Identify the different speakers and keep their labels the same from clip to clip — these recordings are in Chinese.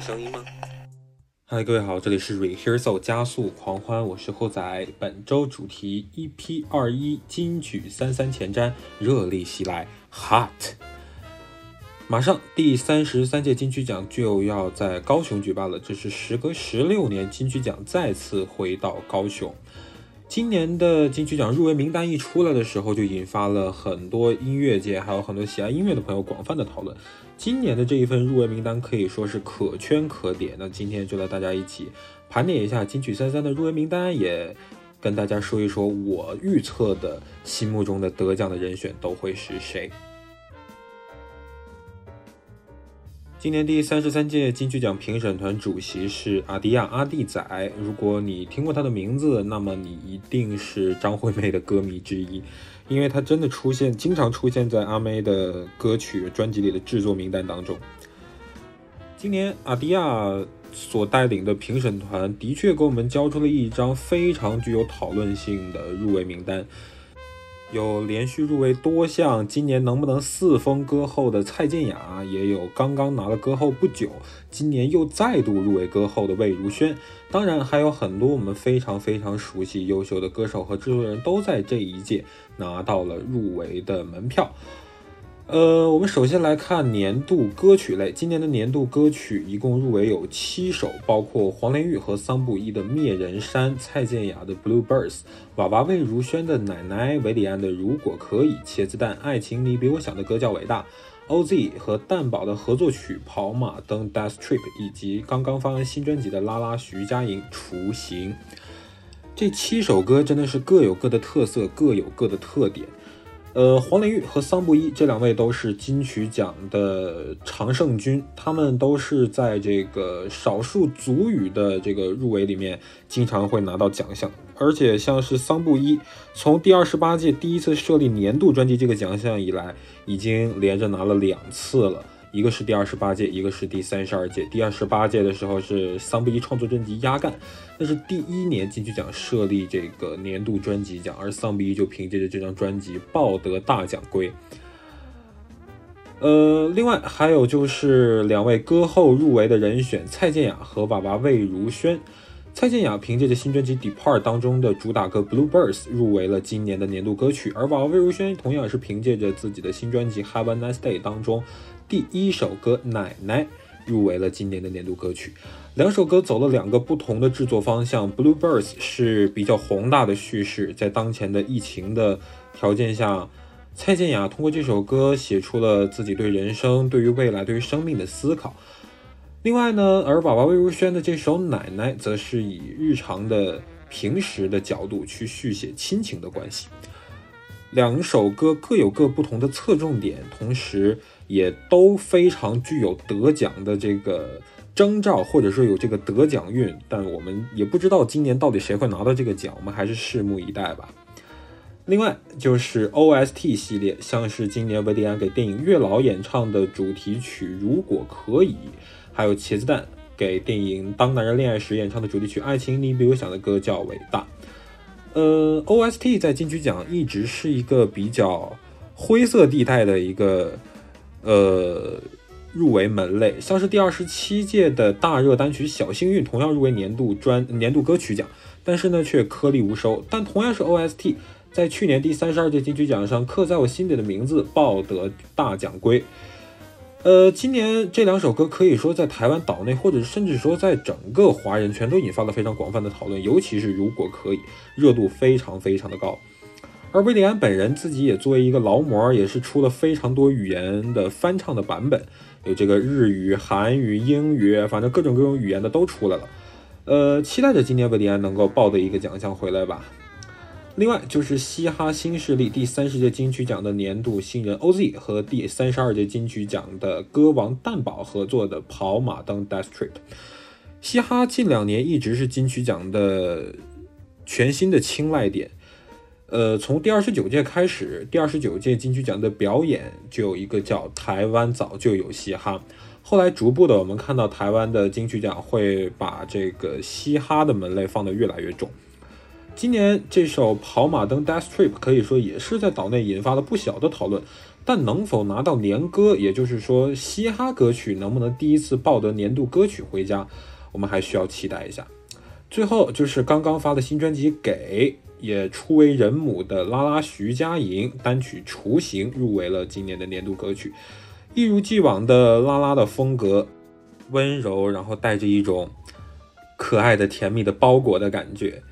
Speaker 1: 声音吗？
Speaker 2: 嗨，各位好，这里是 Rehearsal 加速狂欢，我是厚仔。本周主题 EP 二一金曲三三前瞻，热力袭来，Hot！马上第三十三届金曲奖就要在高雄举办了，这是时隔十六年，金曲奖再次回到高雄。今年的金曲奖入围名单一出来的时候，就引发了很多音乐界还有很多喜爱音乐的朋友广泛的讨论。今年的这一份入围名单可以说是可圈可点。那今天就带大家一起盘点一下金曲三三的入围名单，也跟大家说一说我预测的心目中的得奖的人选都会是谁。今年第三十三届金曲奖评审团主席是阿迪亚阿弟仔。如果你听过他的名字，那么你一定是张惠妹的歌迷之一，因为他真的出现，经常出现在阿妹的歌曲专辑里的制作名单当中。今年阿迪亚所带领的评审团的确给我们交出了一张非常具有讨论性的入围名单。有连续入围多项，今年能不能四封歌后的蔡健雅，也有刚刚拿了歌后不久，今年又再度入围歌后的魏如萱，当然还有很多我们非常非常熟悉、优秀的歌手和制作人都在这一届拿到了入围的门票。呃，我们首先来看年度歌曲类。今年的年度歌曲一共入围有七首，包括黄连玉和桑布伊的《灭人山》，蔡健雅的《Bluebirds》，娃娃魏如萱的《奶奶》，韦礼安的《如果可以》，茄子蛋《爱情里比我想的歌叫伟大》，OZ 和蛋宝的合作曲《跑马灯》（Death Trip），以及刚刚发完新专辑的拉拉徐佳莹《雏形》。这七首歌真的是各有各的特色，各有各的特点。呃，黄玲玉和桑布伊这两位都是金曲奖的常胜军，他们都是在这个少数族语的这个入围里面经常会拿到奖项，而且像是桑布伊，从第二十八届第一次设立年度专辑这个奖项以来，已经连着拿了两次了。一个是第二十八届，一个是第三十二届。第二十八届的时候是桑布伊创作专辑《压干》，那是第一年金曲奖设立这个年度专辑奖，而桑布伊就凭借着这张专辑抱得大奖归。呃，另外还有就是两位歌后入围的人选蔡健雅和娃娃魏如萱。蔡健雅凭借着新专辑《Depart》当中的主打歌《Bluebirds》入围了今年的年度歌曲，而娃娃魏如萱同样也是凭借着自己的新专辑《Have a Nice Day》当中。第一首歌《奶奶》入围了今年的年度歌曲，两首歌走了两个不同的制作方向。《Bluebirds》是比较宏大的叙事，在当前的疫情的条件下，蔡健雅通过这首歌写出了自己对人生、对于未来、对于生命的思考。另外呢，而娃娃魏如萱的这首《奶奶》则是以日常的、平时的角度去续写亲情的关系。两首歌各有各不同的侧重点，同时。也都非常具有得奖的这个征兆，或者说有这个得奖运，但我们也不知道今年到底谁会拿到这个奖，我们还是拭目以待吧。另外就是 OST 系列，像是今年维迪安给电影《月老》演唱的主题曲《如果可以》，还有茄子蛋给电影《当男人恋爱时》演唱的主题曲《爱情你比我想的歌叫伟大》。呃，OST 在金曲奖一直是一个比较灰色地带的一个。呃，入围门类像是第二十七届的大热单曲《小幸运》，同样入围年度专年度歌曲奖，但是呢却颗粒无收。但同样是 OST，在去年第三十二届金曲奖上，刻在我心底的名字抱得大奖归。呃，今年这两首歌可以说在台湾岛内，或者甚至说在整个华人圈都引发了非常广泛的讨论，尤其是如果可以，热度非常非常的高。而威廉安本人自己也作为一个劳模，也是出了非常多语言的翻唱的版本，有这个日语、韩语、英语，反正各种各种语言的都出来了。呃，期待着今年威廉安能够抱得一个奖项回来吧。另外就是嘻哈新势力第三十届金曲奖的年度新人 OZ 和第三十二届金曲奖的歌王蛋堡合作的《跑马灯 Death Trip》。嘻哈近两年一直是金曲奖的全新的青睐点。呃，从第二十九届开始，第二十九届金曲奖的表演就有一个叫“台湾早就有嘻哈”。后来逐步的，我们看到台湾的金曲奖会把这个嘻哈的门类放得越来越重。今年这首《跑马灯 Death Trip》可以说也是在岛内引发了不小的讨论，但能否拿到年歌，也就是说嘻哈歌曲能不能第一次抱得年度歌曲回家，我们还需要期待一下。最后就是刚刚发的新专辑《给》，也初为人母的拉拉徐佳莹单曲《雏形》入围了今年的年度歌曲，一如既往的拉拉的风格，温柔，然后带着一种可爱的甜蜜的包裹的感觉。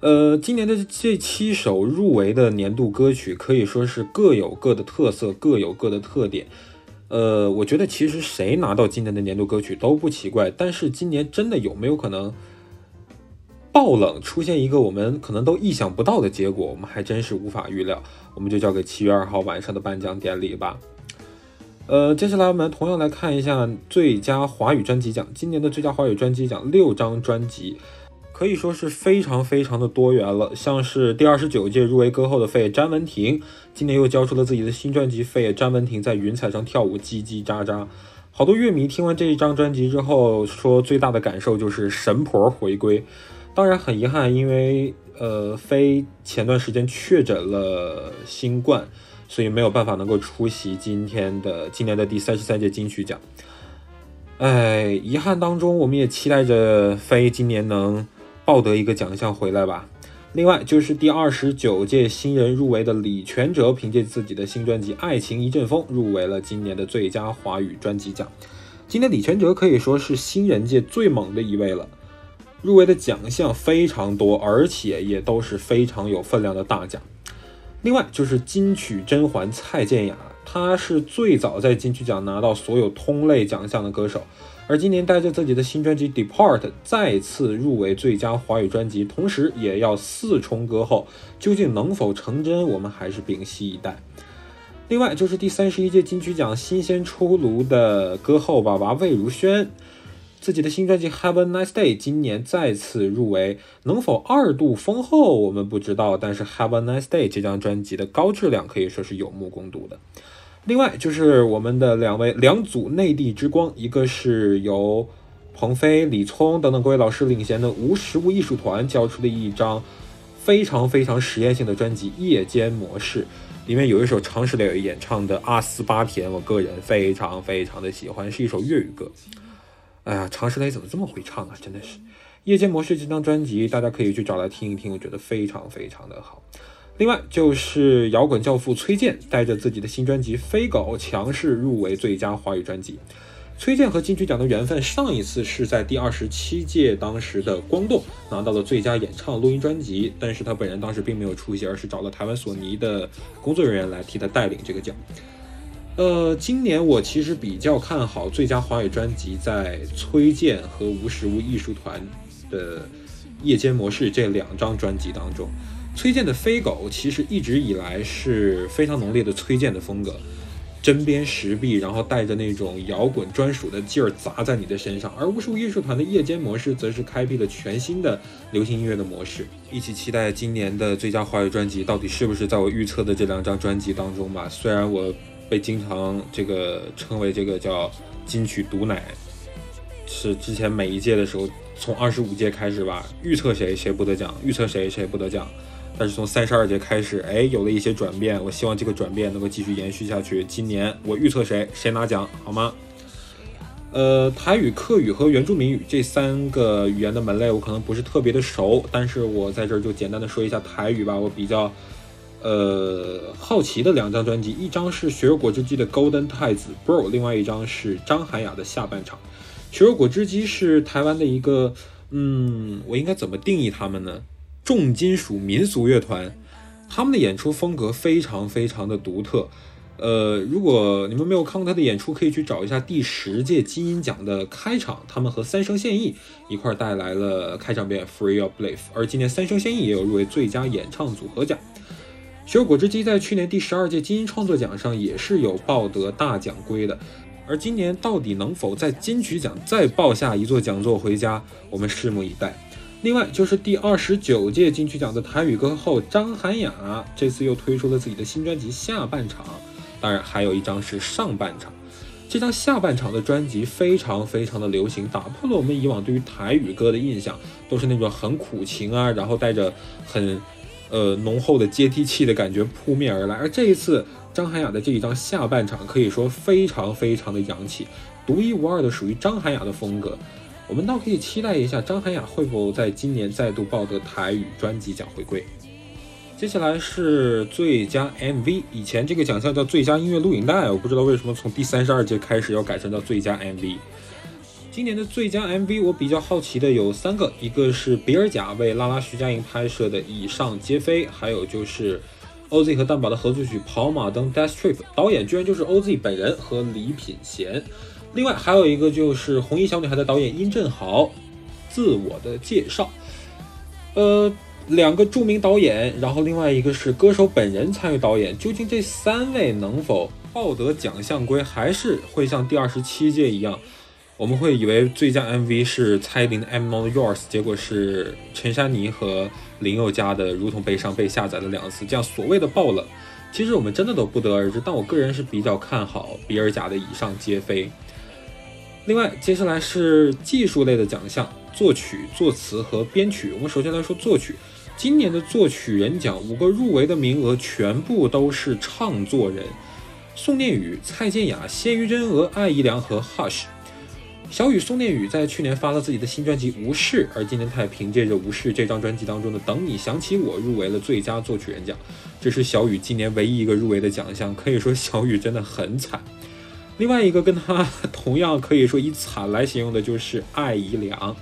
Speaker 2: 呃，今年的这七首入围的年度歌曲可以说是各有各的特色，各有各的特点。呃，我觉得其实谁拿到今年的年度歌曲都不奇怪，但是今年真的有没有可能爆冷，出现一个我们可能都意想不到的结果，我们还真是无法预料。我们就交给七月二号晚上的颁奖典礼吧。呃，接下来我们同样来看一下最佳华语专辑奖，今年的最佳华语专辑奖六张专辑。可以说是非常非常的多元了，像是第二十九届入围歌后的费詹雯婷，今年又交出了自己的新专辑《费詹雯婷在云彩上跳舞叽叽喳喳》，好多乐迷听完这一张专辑之后说，最大的感受就是神婆回归。当然很遗憾，因为呃飞前段时间确诊了新冠，所以没有办法能够出席今天的今年的第三十三届金曲奖。哎，遗憾当中，我们也期待着飞今年能。抱得一个奖项回来吧。另外就是第二十九届新人入围的李全哲，凭借自己的新专辑《爱情一阵风》入围了今年的最佳华语专辑奖。今年李全哲可以说是新人界最猛的一位了，入围的奖项非常多，而且也都是非常有分量的大奖。另外就是金曲甄嬛蔡健雅，她是最早在金曲奖拿到所有通类奖项的歌手。而今年带着自己的新专辑《Depart》再次入围最佳华语专辑，同时也要四重歌后，究竟能否成真，我们还是屏息以待。另外就是第三十一届金曲奖新鲜出炉的歌后娃娃魏如萱，自己的新专辑《Have a Nice Day》今年再次入围，能否二度封后我们不知道，但是《Have a Nice Day》这张专辑的高质量可以说是有目共睹的。另外就是我们的两位两组内地之光，一个是由鹏飞、李聪等等各位老师领衔的无实物艺术团交出的一张非常非常实验性的专辑《夜间模式》，里面有一首常石磊演唱的《阿斯巴甜》，我个人非常非常的喜欢，是一首粤语歌。哎呀，常石磊怎么这么会唱啊？真的是《夜间模式》这张专辑，大家可以去找来听一听，我觉得非常非常的好。另外就是摇滚教父崔健带着自己的新专辑《飞狗》强势入围最佳华语专辑。崔健和金曲奖的缘分，上一次是在第二十七届当时的光动拿到了最佳演唱录音专辑，但是他本人当时并没有出席，而是找了台湾索尼的工作人员来替他带领这个奖。呃，今年我其实比较看好最佳华语专辑在崔健和无实物艺术团的《夜间模式》这两张专辑当中。崔健的《飞狗》其实一直以来是非常浓烈的崔健的风格，针砭时弊，然后带着那种摇滚专属的劲儿砸在你的身上。而无数艺术团的夜间模式，则是开辟了全新的流行音乐的模式。一起期待今年的最佳华语专辑到底是不是在我预测的这两张专辑当中吧？虽然我被经常这个称为这个叫金曲毒奶，是之前每一届的时候，从二十五届开始吧，预测谁谁不得奖，预测谁谁不得奖。但是从三十二届开始，哎，有了一些转变。我希望这个转变能够继续延续下去。今年我预测谁谁拿奖，好吗？呃，台语、客语和原住民语这三个语言的门类，我可能不是特别的熟，但是我在这儿就简单的说一下台语吧。我比较呃好奇的两张专辑，一张是血肉果汁机的《Golden 太子 Bro》，另外一张是张涵雅的《下半场》。血肉果汁机是台湾的一个，嗯，我应该怎么定义他们呢？重金属民俗乐团，他们的演出风格非常非常的独特。呃，如果你们没有看过他的演出，可以去找一下第十届金鹰奖的开场，他们和三生现役一块带来了开场表演《Free Your Belief》，而今年三生现役也有入围最佳演唱组合奖。血肉果汁机在去年第十二届金鹰创作奖上也是有抱得大奖归的，而今年到底能否在金曲奖再抱下一座讲座回家，我们拭目以待。另外就是第二十九届金曲奖的台语歌后张涵雅，这次又推出了自己的新专辑《下半场》，当然还有一张是《上半场》。这张下半场的专辑非常非常的流行，打破了我们以往对于台语歌的印象，都是那种很苦情啊，然后带着很呃浓厚的阶梯气的感觉扑面而来。而这一次张涵雅的这一张下半场可以说非常非常的洋气，独一无二的属于张涵雅的风格。我们倒可以期待一下张涵雅会否在今年再度抱得台语专辑奖回归。接下来是最佳 MV，以前这个奖项叫最佳音乐录影带，我不知道为什么从第三十二届开始要改成叫最佳 MV。今年的最佳 MV 我比较好奇的有三个，一个是比尔贾为拉拉徐佳莹拍摄的《以上皆非》，还有就是 OZ 和蛋堡的合作曲《跑马灯 Death Trip》，导演居然就是 OZ 本人和李品贤。另外还有一个就是红衣小女孩的导演殷振豪，自我的介绍，呃。两个著名导演，然后另外一个是歌手本人参与导演，究竟这三位能否抱得奖项归，还是会像第二十七届一样，我们会以为最佳 MV 是蔡依林的《I'm Not Yours》，结果是陈珊妮和林宥嘉的《如同悲伤》被下载了两次，这样所谓的爆冷，其实我们真的都不得而知。但我个人是比较看好比尔贾的《以上皆非》。另外，接下来是技术类的奖项，作曲、作词和编曲。我们首先来说作曲。今年的作曲人奖五个入围的名额全部都是唱作人：宋念宇、蔡健雅、谢于真娥、艾怡良和 Hush。小雨宋念宇在去年发了自己的新专辑《无视》，而今年他也凭借着《无视》这张专辑当中的《等你想起我》入围了最佳作曲人奖。这是小雨今年唯一一个入围的奖项，可以说小雨真的很惨。另外一个跟他同样可以说以惨来形容的就是艾怡良。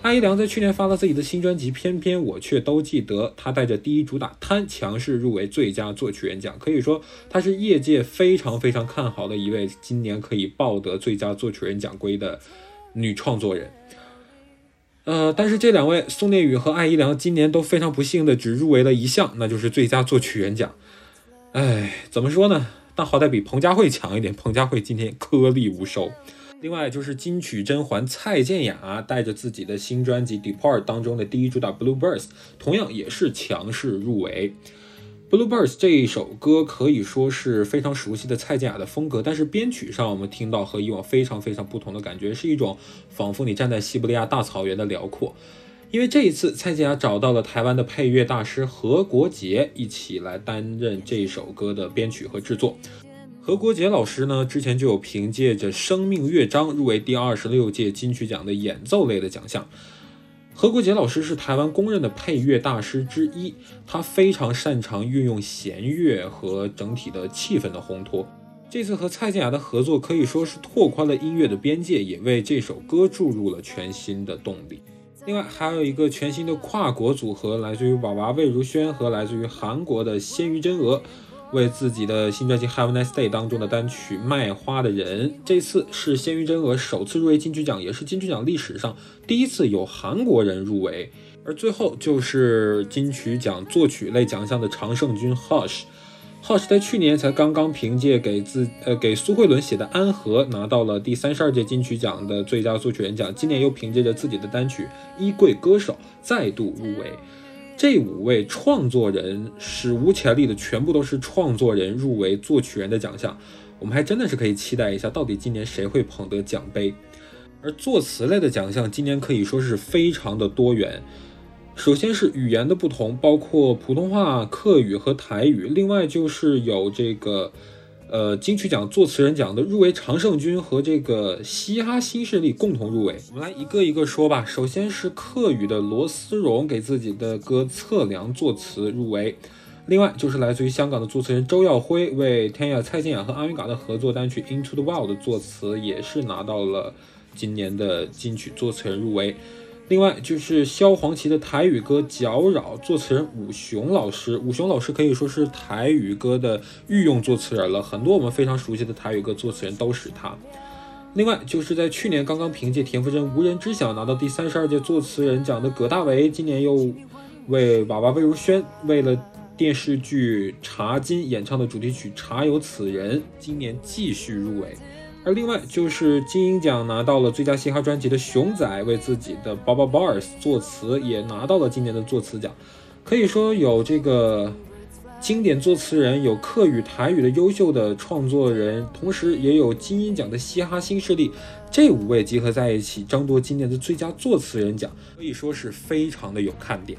Speaker 2: 艾怡良在去年发了自己的新专辑《偏偏我却都记得》，他带着第一主打《贪》强势入围最佳作曲人奖，可以说他是业界非常非常看好的一位今年可以抱得最佳作曲人奖归的女创作人。呃，但是这两位宋念宇和艾怡良今年都非常不幸的只入围了一项，那就是最佳作曲人奖。哎，怎么说呢？但好歹比彭佳慧强一点，彭佳慧今天颗粒无收。另外就是金曲甄嬛蔡健雅带着自己的新专辑《Depart》当中的第一主打《Bluebirds》，同样也是强势入围。《Bluebirds》这一首歌可以说是非常熟悉的蔡健雅的风格，但是编曲上我们听到和以往非常非常不同的感觉，是一种仿佛你站在西伯利亚大草原的辽阔。因为这一次蔡健雅找到了台湾的配乐大师何国杰一起来担任这首歌的编曲和制作。何国杰老师呢，之前就有凭借着《生命乐章》入围第二十六届金曲奖的演奏类的奖项。何国杰老师是台湾公认的配乐大师之一，他非常擅长运用弦乐和整体的气氛的烘托。这次和蔡健雅的合作可以说是拓宽了音乐的边界，也为这首歌注入了全新的动力。另外，还有一个全新的跨国组合，来自于娃娃魏如萱和来自于韩国的鲜于真娥。为自己的新专辑《Have a Nice Day》当中的单曲《卖花的人》，这次是鲜于真娥首次入围金曲奖，也是金曲奖历史上第一次有韩国人入围。而最后就是金曲奖作曲类奖项的常胜军 Hush，Hush 在去年才刚刚凭借给自呃给苏慧伦写的《安和》拿到了第三十二届金曲奖的最佳作曲人奖，今年又凭借着自己的单曲《衣柜歌手》再度入围。这五位创作人史无前例的，全部都是创作人入围作曲人的奖项，我们还真的是可以期待一下，到底今年谁会捧得奖杯。而作词类的奖项今年可以说是非常的多元，首先是语言的不同，包括普通话、客语和台语，另外就是有这个。呃，金曲奖作词人奖的入围，常胜军和这个嘻哈新势力共同入围。我们来一个一个说吧。首先是客语的罗思荣给自己的歌《测量》作词入围，另外就是来自于香港的作词人周耀辉为天雅、蔡健雅和阿云嘎的合作单曲《Into the Wild》作词，也是拿到了今年的金曲作词人入围。另外就是萧煌奇的台语歌《搅扰》，作词人武雄老师。武雄老师可以说是台语歌的御用作词人了，很多我们非常熟悉的台语歌作词人都是他。另外就是在去年刚刚凭借田馥甄《无人知晓》拿到第三十二届作词人奖的葛大为，今年又为娃娃魏如萱为了电视剧《茶金》演唱的主题曲《茶有此人》，今年继续入围。而另外就是金鹰奖拿到了最佳嘻哈专辑的熊仔为自己的《b a b a Bars》作词，也拿到了今年的作词奖。可以说有这个经典作词人，有客语、台语的优秀的创作人，同时也有金鹰奖的嘻哈新势力，这五位集合在一起争夺今年的最佳作词人奖，可以说是非常的有看点。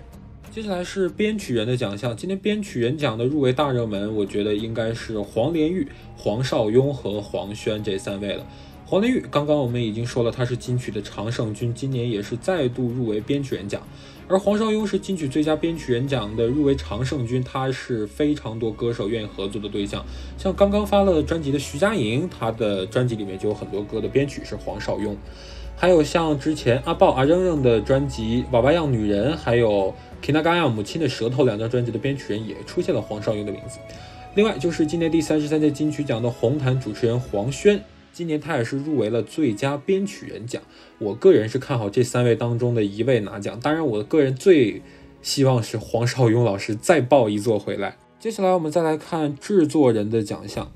Speaker 2: 接下来是编曲人的奖项，今天编曲人奖的入围大热门，我觉得应该是黄连玉、黄少雍和黄轩这三位了。黄连玉刚刚我们已经说了，他是金曲的常胜军，今年也是再度入围编曲人奖。而黄少雍是金曲最佳编曲人奖的入围常胜军，他是非常多歌手愿意合作的对象。像刚刚发了专辑的徐佳莹，她的专辑里面就有很多歌的编曲是黄少雍。还有像之前阿豹、阿扔扔的专辑《娃娃样女人》，还有 Kinagaya 母亲的舌头两张专辑的编曲人也出现了黄少雍的名字。另外就是今年第三十三届金曲奖的红毯主持人黄轩。今年他也是入围了最佳编曲人奖，我个人是看好这三位当中的一位拿奖。当然，我个人最希望是黄少雍老师再爆一座回来。接下来我们再来看制作人的奖项。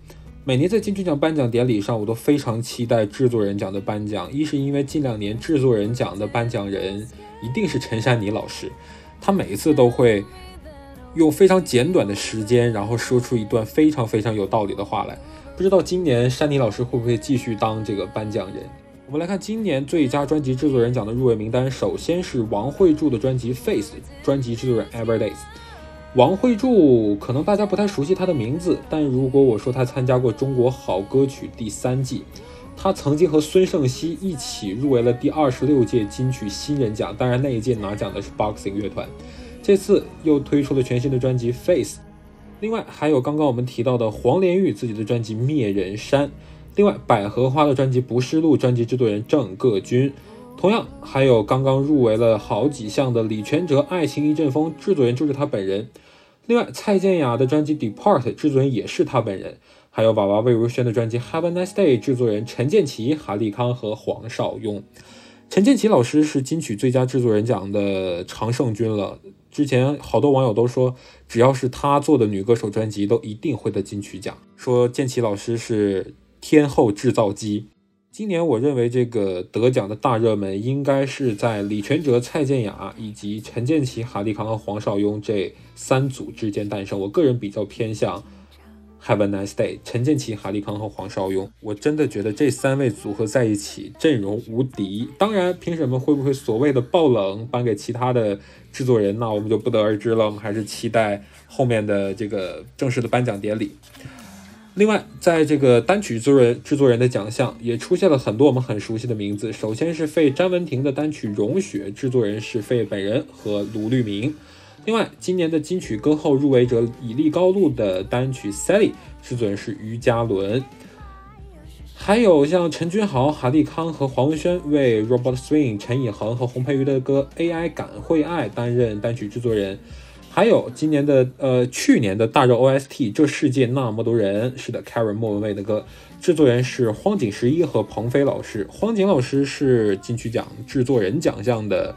Speaker 2: 每年在金曲奖颁奖典礼上，我都非常期待制作人奖的颁奖。一是因为近两年制作人奖的颁奖人一定是陈珊妮老师，她每一次都会用非常简短的时间，然后说出一段非常非常有道理的话来。不知道今年珊妮老师会不会继续当这个颁奖人？我们来看今年最佳专辑制作人奖的入围名单。首先是王慧柱的专辑《Face》，专辑制作人 Everdays。王慧柱可能大家不太熟悉他的名字，但如果我说他参加过《中国好歌曲》第三季，他曾经和孙盛希一起入围了第二十六届金曲新人奖，当然那一届拿奖的是 Boxing 乐团。这次又推出了全新的专辑《Face》。另外还有刚刚我们提到的黄连玉自己的专辑《灭人山》，另外百合花的专辑《不是路》，专辑制作人郑各军，同样还有刚刚入围了好几项的李全哲《爱情一阵风》，制作人就是他本人。另外蔡健雅的专辑《Depart》，制作人也是他本人。还有娃娃魏如萱的专辑《Have a Nice Day》，制作人陈建奇、韩立康和黄少雍。陈建奇老师是金曲最佳制作人奖的常胜军了。之前好多网友都说，只要是他做的女歌手专辑，都一定会得金曲奖。说建奇老师是天后制造机。今年我认为这个得奖的大热门，应该是在李全哲、蔡健雅以及陈建奇、哈利康和黄少雍这三组之间诞生。我个人比较偏向。Have a nice day，陈建奇、哈利康和黄少雍，我真的觉得这三位组合在一起阵容无敌。当然，评审们会不会所谓的爆冷颁给其他的制作人，那我们就不得而知了。我们还是期待后面的这个正式的颁奖典礼。另外，在这个单曲制作人制作人的奖项也出现了很多我们很熟悉的名字。首先是费詹雯婷的单曲《融雪》，制作人是费本人和卢律明。另外，今年的金曲歌后入围者以立高露的单曲《Sally》，制作人是于嘉伦。还有像陈君豪、哈立康和黄文轩为 Robert Swing、陈以恒和洪佩瑜的歌《AI 感会爱》担任单曲制作人。还有今年的呃去年的大热 OST《这世界那么多人》，是的，Karen 莫文蔚的歌，制作人是荒井十一和彭飞老师。荒井老师是金曲奖制作人奖项的。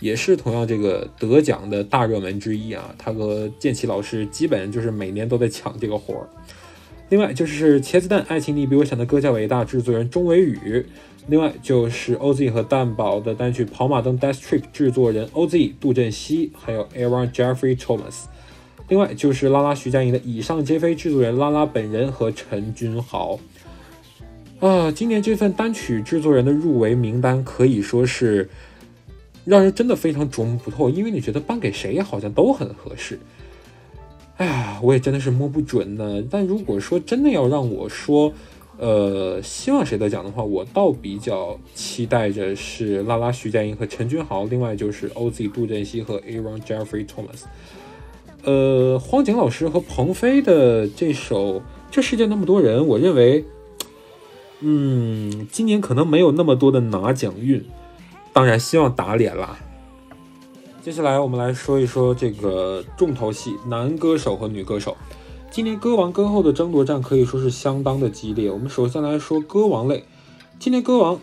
Speaker 2: 也是同样这个得奖的大热门之一啊，他和建奇老师基本就是每年都在抢这个活儿。另外就是茄子蛋，爱情你比我想的歌叫伟大，制作人钟伟宇。另外就是 OZ 和蛋宝的单曲跑马灯 Death Trip，制作人 OZ 杜振熙，还有 Aaron Jeffrey Thomas。另外就是拉拉徐佳莹的以上皆非，制作人拉拉本人和陈君豪。啊，今年这份单曲制作人的入围名单可以说是。让人真的非常琢磨不透，因为你觉得颁给谁好像都很合适。哎呀，我也真的是摸不准呢。但如果说真的要让我说，呃，希望谁得奖的话，我倒比较期待着是拉拉徐佳莹和陈君豪，另外就是 OZ 杜振熙和 Aaron Jeffrey Thomas。呃，荒井老师和鹏飞的这首《这世界那么多人》，我认为，嗯，今年可能没有那么多的拿奖运。当然，希望打脸啦。接下来我们来说一说这个重头戏——男歌手和女歌手。今年歌王歌后的争夺战可以说是相当的激烈。我们首先来说歌王类。今年歌王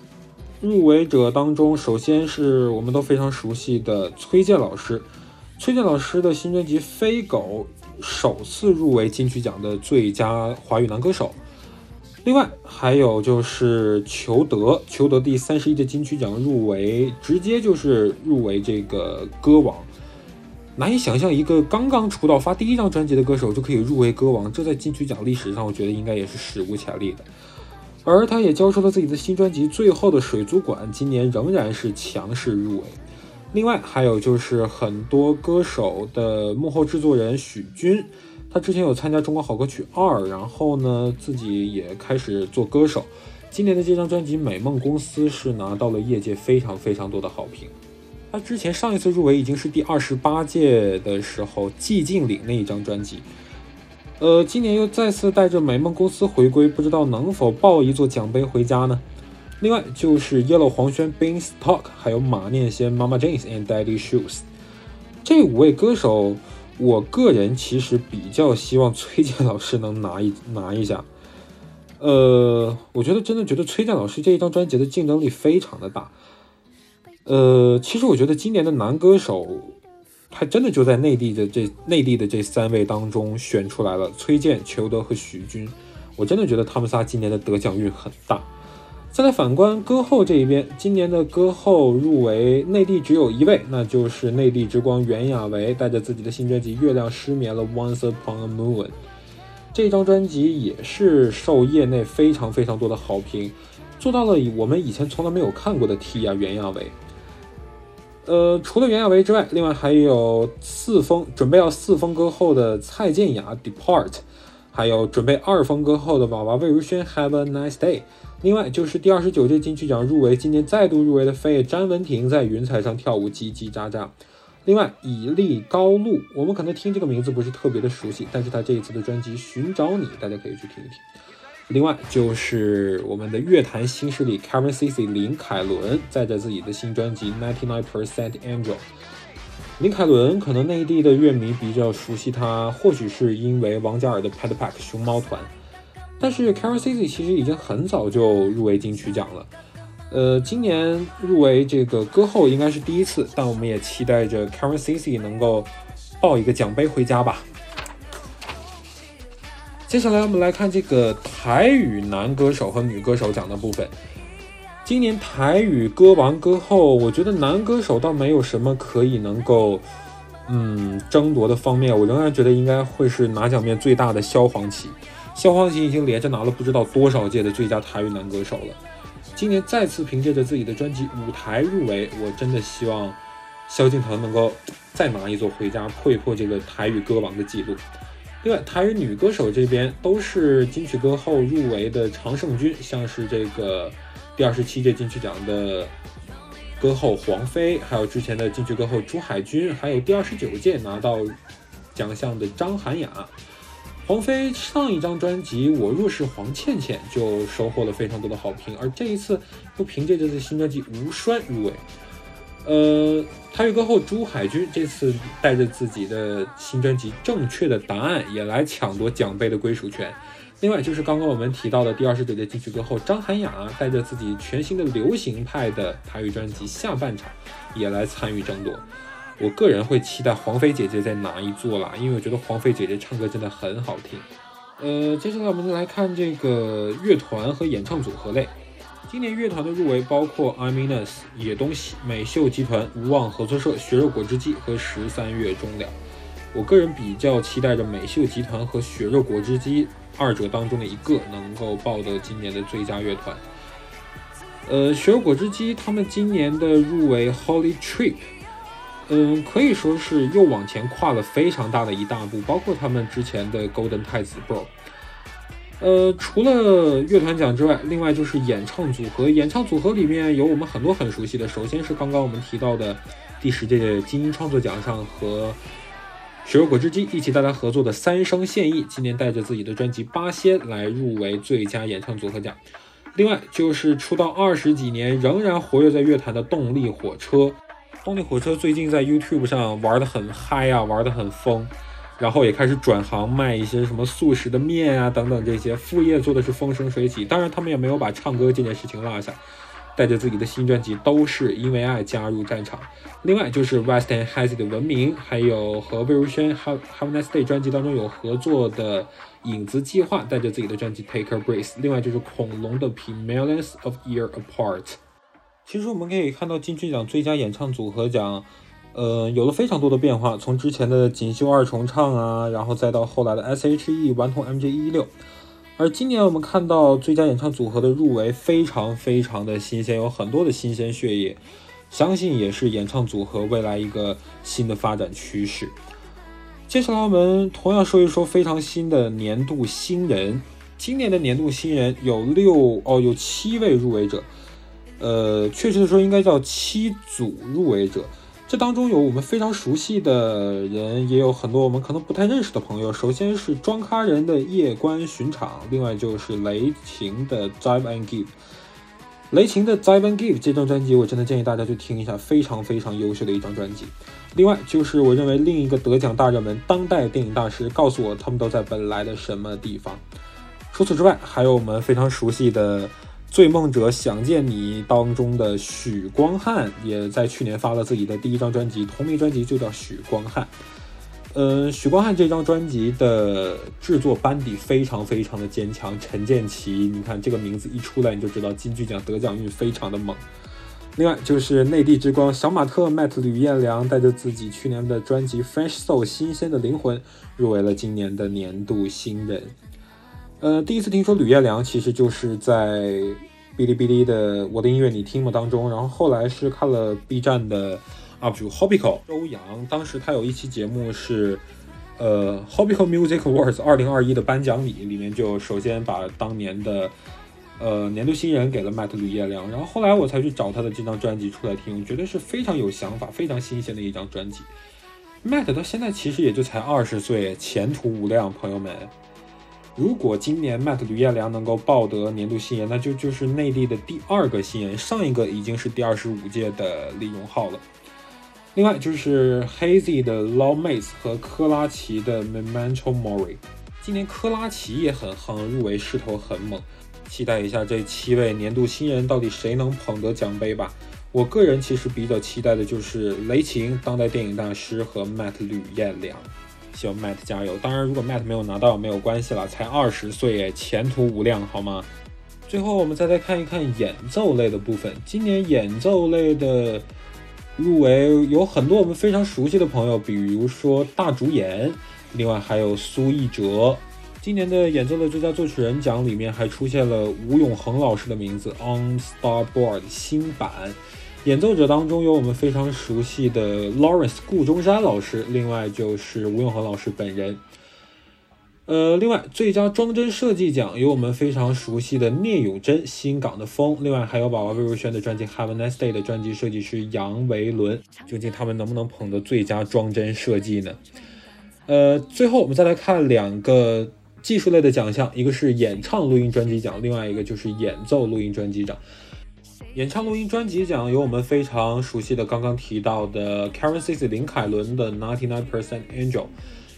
Speaker 2: 入围者当中，首先是我们都非常熟悉的崔健老师。崔健老师的新专辑《飞狗》首次入围金曲奖的最佳华语男歌手。另外还有就是裘德，裘德第三十一届金曲奖入围，直接就是入围这个歌王。难以想象一个刚刚出道发第一张专辑的歌手就可以入围歌王，这在金曲奖历史上，我觉得应该也是史无前例的。而他也交出了自己的新专辑《最后的水族馆》，今年仍然是强势入围。另外还有就是很多歌手的幕后制作人许君，他之前有参加《中国好歌曲二》，然后呢自己也开始做歌手。今年的这张专辑《美梦公司》是拿到了业界非常非常多的好评。他之前上一次入围已经是第二十八届的时候，寂静岭那一张专辑。呃，今年又再次带着美梦公司回归，不知道能否抱一座奖杯回家呢？另外就是 Yellow 黄轩 Beanstalk，还有马念先 Mama Jeans and Daddy Shoes 这五位歌手，我个人其实比较希望崔健老师能拿一拿一下。呃，我觉得真的觉得崔健老师这一张专辑的竞争力非常的大。呃，其实我觉得今年的男歌手，还真的就在内地的这内地的这三位当中选出来了崔健、裘德和许军。我真的觉得他们仨今年的得奖运很大。再来反观歌后这一边，今年的歌后入围内地只有一位，那就是内地之光袁娅维，带着自己的新专辑《月亮失眠了》（Once Upon a Moon）。这张专辑也是受业内非常非常多的好评，做到了我们以前从来没有看过的 T 啊，袁娅维。呃，除了袁娅维之外，另外还有四封准备要四封歌后的蔡健雅 Depart，还有准备二封歌后的娃娃魏如萱 Have a Nice Day。另外就是第二十九届金曲奖入围，今年再度入围的飞詹雯婷在云彩上跳舞叽叽喳喳。另外以利高露，我们可能听这个名字不是特别的熟悉，但是他这一次的专辑寻找你，大家可以去听一听。另外就是我们的乐坛新势力 Karen Cici 林凯伦，载着自己的新专辑 Ninety Nine Percent Angel。林凯伦可能内地的乐迷比较熟悉他，或许是因为王嘉尔的 Pet Pack 熊猫团。但是 Karen Cici 其实已经很早就入围金曲奖了，呃，今年入围这个歌后应该是第一次，但我们也期待着 Karen Cici 能够抱一个奖杯回家吧。接下来我们来看这个台语男歌手和女歌手奖的部分。今年台语歌王歌后，我觉得男歌手倒没有什么可以能够嗯争夺的方面，我仍然觉得应该会是拿奖面最大的萧煌奇。萧煌奇已经连着拿了不知道多少届的最佳台语男歌手了，今年再次凭借着自己的专辑《舞台》入围，我真的希望萧敬腾能够再拿一座回家，破一破这个台语歌王的记录。另外，台语女歌手这边都是金曲歌后入围的常胜军，像是这个第二十七届金曲奖的歌后黄飞，还有之前的金曲歌后朱海军，还有第二十九届拿到奖项的张涵雅。黄飞上一张专辑《我若是黄倩倩》就收获了非常多的好评，而这一次又凭借这次新专辑《无栓》入围。呃，台语歌后朱海军这次带着自己的新专辑《正确的答案》也来抢夺奖杯的归属权。另外就是刚刚我们提到的第二十九届金曲歌后张涵雅，带着自己全新的流行派的台语专辑《下半场》也来参与争夺。我个人会期待黄飞姐姐再拿一座啦，因为我觉得黄飞姐姐唱歌真的很好听。呃，接下来我们来看这个乐团和演唱组合类。今年乐团的入围包括 i m i n u s 野东西、美秀集团、无望合作社、血肉果汁机和十三月中了。我个人比较期待着美秀集团和血肉果汁机二者当中的一个能够报得今年的最佳乐团。呃，血肉果汁机他们今年的入围 Holy Trip，嗯，可以说是又往前跨了非常大的一大步，包括他们之前的 Golden 太子 Bro。呃，除了乐团奖之外，另外就是演唱组合。演唱组合里面有我们很多很熟悉的，首先是刚刚我们提到的第十届金鹰创作奖上和血肉果汁机一起带来合作的三生现役，今年带着自己的专辑《八仙》来入围最佳演唱组合奖。另外就是出道二十几年仍然活跃在乐坛的动力火车。动力火车最近在 YouTube 上玩的很嗨啊，玩的很疯。然后也开始转行卖一些什么速食的面啊等等这些副业做的是风生水起。当然他们也没有把唱歌这件事情落下，带着自己的新专辑都是因为爱加入战场。另外就是 West and Hazy 的文明，还有和魏如萱 Have Have Nice Day 专辑当中有合作的影子计划，带着自己的专辑 Take a Breath。另外就是恐龙的 P Millions of Year Apart。其实我们可以看到金曲奖最佳演唱组合奖。呃，有了非常多的变化，从之前的锦绣二重唱啊，然后再到后来的 S.H.E 顽童 M.J.116，而今年我们看到最佳演唱组合的入围非常非常的新鲜，有很多的新鲜血液，相信也是演唱组合未来一个新的发展趋势。接下来我们同样说一说非常新的年度新人，今年的年度新人有六哦，有七位入围者，呃，确切的说应该叫七组入围者。这当中有我们非常熟悉的人，也有很多我们可能不太认识的朋友。首先是装咖人的夜观巡场，另外就是雷霆的 Dive and Give。雷霆的 Dive and Give 这张专辑，我真的建议大家去听一下，非常非常优秀的一张专辑。另外就是我认为另一个得奖大热门，当代电影大师，告诉我他们都在本来的什么地方。除此之外，还有我们非常熟悉的。《醉梦者想见你》当中的许光汉也在去年发了自己的第一张专辑，同名专辑就叫许光汉。呃，许光汉这张专辑的制作班底非常非常的坚强，陈建奇，你看这个名字一出来，你就知道金曲奖得奖运非常的猛。另外就是内地之光小马特 Matt 吕彦良，带着自己去年的专辑《Fresh Soul》新鲜的灵魂，入围了今年的年度新人。呃，第一次听说吕彦良，其实就是在哔哩哔哩的《我的音乐你听吗》当中，然后后来是看了 B 站的 UP 主 Hobbico 周洋，当时他有一期节目是呃 Hobbico Music Awards 二零二一的颁奖礼，里面就首先把当年的呃年度新人给了 Matt 吕彦良，然后后来我才去找他的这张专辑出来听，我觉得是非常有想法、非常新鲜的一张专辑。Matt 到现在其实也就才二十岁，前途无量，朋友们。如果今年 Matt 吕彦良能够抱得年度新人，那就就是内地的第二个新人，上一个已经是第二十五届的李荣浩了。另外就是 Hazy 的 Law Mates 和科拉奇的 Memento Mori。今年科拉奇也很夯，入围势头很猛，期待一下这七位年度新人到底谁能捧得奖杯吧。我个人其实比较期待的就是雷霆、当代电影大师和 Matt 吕彦良。希望 Matt 加油！当然，如果 Matt 没有拿到，没有关系了，才二十岁，前途无量，好吗？最后，我们再来看一看演奏类的部分。今年演奏类的入围有很多我们非常熟悉的朋友，比如说大主演，另外还有苏艺哲。今年的演奏类最佳作曲人奖里面还出现了吴永恒老师的名字，《On Starboard》新版。演奏者当中有我们非常熟悉的 Lawrence 顾中山老师，另外就是吴永恒老师本人。呃，另外最佳装帧设计奖有我们非常熟悉的聂永贞，新港的风。另外还有宝宝魏如萱的专辑《Have a Nice Day》的专辑设计师杨维伦。究竟他们能不能捧得最佳装帧设计呢？呃，最后我们再来看两个技术类的奖项，一个是演唱录音专辑奖，另外一个就是演奏录音专辑奖。演唱录音专辑奖有我们非常熟悉的刚刚提到的 Karen C.C. 林凯伦的 Ninety Nine Percent Angel，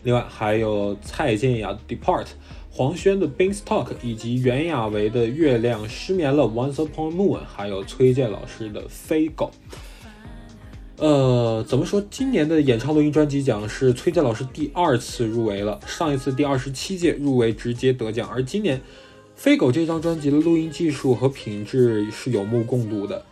Speaker 2: 另外还有蔡健雅 Depart，黄轩的 Beanstalk，以及袁娅维的月亮失眠了 Once Upon a Moon，还有崔健老师的飞狗。呃，怎么说？今年的演唱录音专辑奖是崔健老师第二次入围了，上一次第二十七届入围直接得奖，而今年。飞狗这张专辑的录音技术和品质是有目共睹的。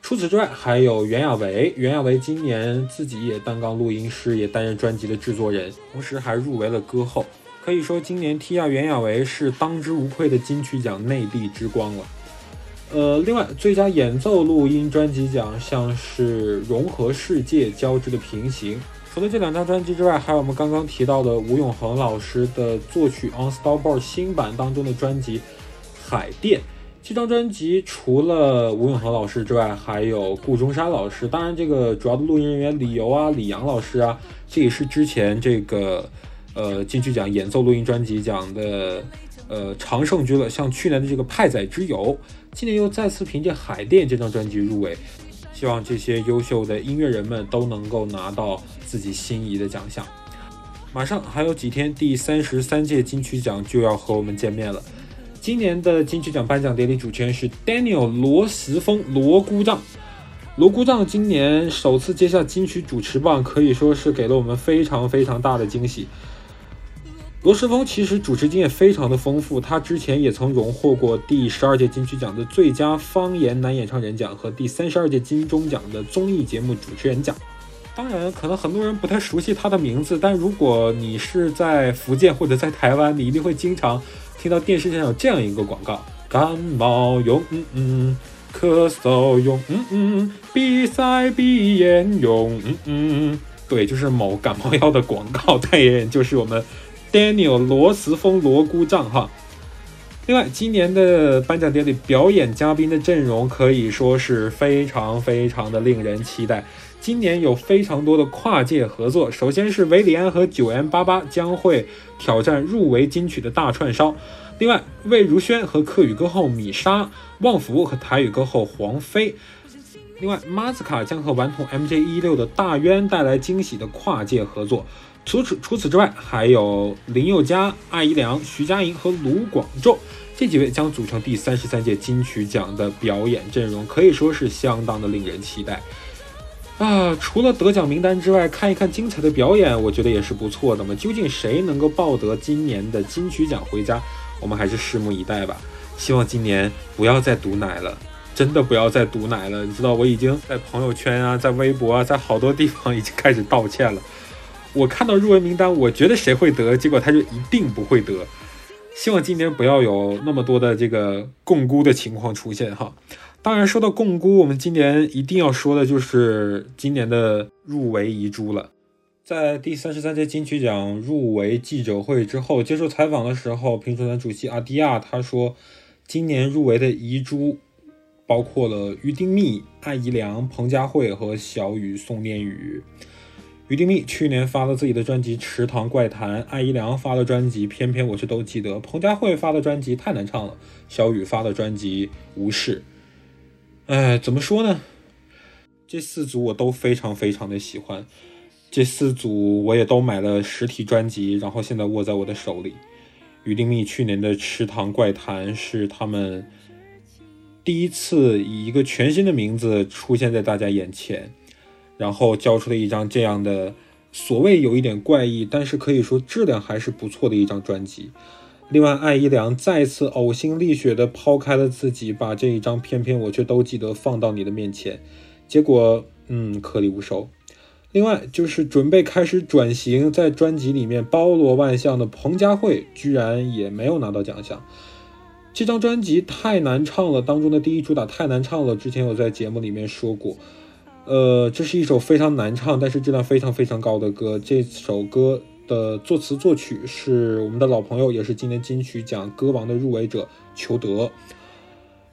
Speaker 2: 除此之外，还有袁娅维，袁娅维今年自己也担纲录音师，也担任专辑的制作人，同时还入围了歌后。可以说，今年 Tia 袁娅维是当之无愧的金曲奖内地之光了。呃，另外，最佳演奏录音专辑奖像是融合世界交织的平行。除了这两张专辑之外，还有我们刚刚提到的吴永恒老师的作曲《On Starboard》新版当中的专辑《海淀》。这张专辑除了吴永恒老师之外，还有顾中山老师。当然，这个主要的录音人员李游啊、李阳老师啊，这也是之前这个呃金曲奖演奏录音专辑奖的呃常胜军了。像去年的这个《派仔之友》，今年又再次凭借《海淀》这张专辑入围。希望这些优秀的音乐人们都能够拿到自己心仪的奖项。马上还有几天，第三十三届金曲奖就要和我们见面了。今年的金曲奖颁奖典礼主持人是 Daniel 罗时峰罗姑丈。罗姑丈今年首次接下金曲主持棒，可以说是给了我们非常非常大的惊喜。罗时峰其实主持经验非常的丰富，他之前也曾荣获过第十二届金曲奖的最佳方言男演唱人奖和第三十二届金钟奖的综艺节目主持人奖。当然，可能很多人不太熟悉他的名字，但如果你是在福建或者在台湾，你一定会经常听到电视上有这样一个广告：感冒用嗯嗯，咳嗽用嗯嗯，鼻塞鼻炎用嗯嗯。对，就是某感冒药的广告代言人，就是我们 Daniel 罗斯峰罗姑丈哈。另外，今年的颁奖典礼表演嘉宾的阵容可以说是非常非常的令人期待。今年有非常多的跨界合作，首先是维里安和九 M 八八将会挑战入围金曲的大串烧。另外，魏如萱和客语歌后米莎，旺福和台语歌后黄飞。另外，马斯卡将和顽童 MJ 一六的大渊带来惊喜的跨界合作。除此除此之外，还有林宥嘉、艾怡良、徐佳莹和卢广仲这几位将组成第三十三届金曲奖的表演阵容，可以说是相当的令人期待啊！除了得奖名单之外，看一看精彩的表演，我觉得也是不错的嘛。究竟谁能够抱得今年的金曲奖回家，我们还是拭目以待吧。希望今年不要再毒奶了。真的不要再毒奶了，你知道我已经在朋友圈啊，在微博啊，在好多地方已经开始道歉了。我看到入围名单，我觉得谁会得，结果他就一定不会得。希望今年不要有那么多的这个共估的情况出现哈。当然，说到共估，我们今年一定要说的就是今年的入围遗珠了。在第三十三届金曲奖入围记者会之后，接受采访的时候，评审团主席阿迪亚他说，今年入围的遗珠。包括了于丁密、艾怡良、彭佳慧和小雨宋念宇。于丁密去年发了自己的专辑《池塘怪谈》，艾怡良发了专辑《偏偏我却都记得》，彭佳慧发的专辑太难唱了，小雨发的专辑《无视》。哎，怎么说呢？这四组我都非常非常的喜欢，这四组我也都买了实体专辑，然后现在握在我的手里。于丁密去年的《池塘怪谈》是他们。第一次以一个全新的名字出现在大家眼前，然后交出了一张这样的所谓有一点怪异，但是可以说质量还是不错的一张专辑。另外，艾怡良再次呕心沥血地抛开了自己，把这一张偏偏我却都记得放到你的面前，结果嗯颗粒无收。另外就是准备开始转型，在专辑里面包罗万象的彭佳慧，居然也没有拿到奖项。这张专辑太难唱了，当中的第一主打太难唱了。之前有在节目里面说过，呃，这是一首非常难唱，但是质量非常非常高的歌。这首歌的作词作曲是我们的老朋友，也是今年金曲奖歌王的入围者裘德。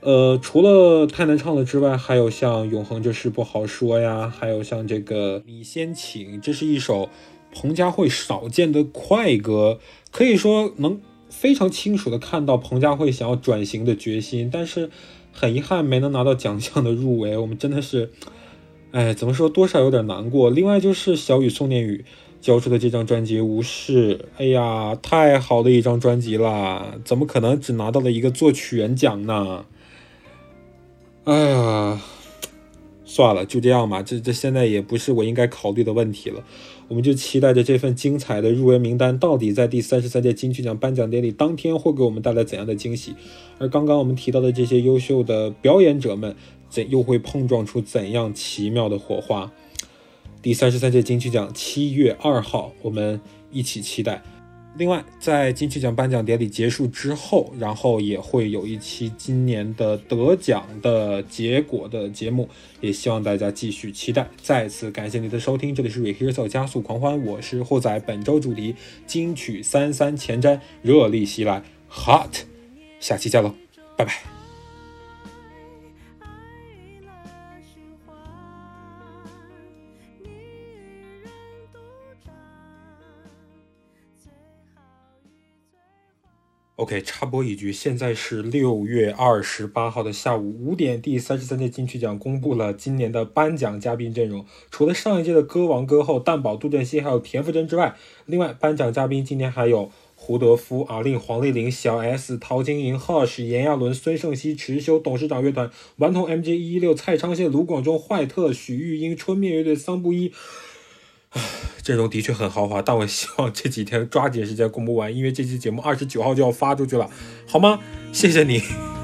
Speaker 2: 呃，除了太难唱了之外，还有像《永恒这事不好说》呀，还有像这个《你先请》，这是一首彭佳慧少见的快歌，可以说能。非常清楚的看到彭佳慧想要转型的决心，但是很遗憾没能拿到奖项的入围，我们真的是，哎，怎么说多少有点难过。另外就是小雨宋念宇交出的这张专辑《无视》，哎呀，太好的一张专辑啦，怎么可能只拿到了一个作曲人奖呢？哎呀，算了，就这样吧，这这现在也不是我应该考虑的问题了。我们就期待着这份精彩的入围名单，到底在第三十三届金曲奖颁奖典礼当天会给我们带来怎样的惊喜？而刚刚我们提到的这些优秀的表演者们，怎又会碰撞出怎样奇妙的火花？第三十三届金曲奖七月二号，我们一起期待。另外，在金曲奖颁奖典礼结束之后，然后也会有一期今年的得奖的结果的节目，也希望大家继续期待。再次感谢您的收听，这里是 Rehearsal 加速狂欢，我是霍仔。本周主题金曲三三前瞻，热力袭来，Hot，下期见喽，拜拜。OK，插播一句，现在是六月二十八号的下午五点，第三十三届金曲奖公布了今年的颁奖嘉宾阵容。除了上一届的歌王歌后蛋宝、杜振熙还有田馥甄之外，另外颁奖嘉宾今年还有胡德夫、阿令、黄丽玲、小 S、陶晶莹、Hush、炎亚纶、孙盛希、池修、董事长乐团、顽童 MJ 一一六、蔡昌宪、卢广仲、坏特、许玉英、春面乐队、桑布依。阵容的确很豪华，但我希望这几天抓紧时间公布完，因为这期节目二十九号就要发出去了，好吗？谢谢你。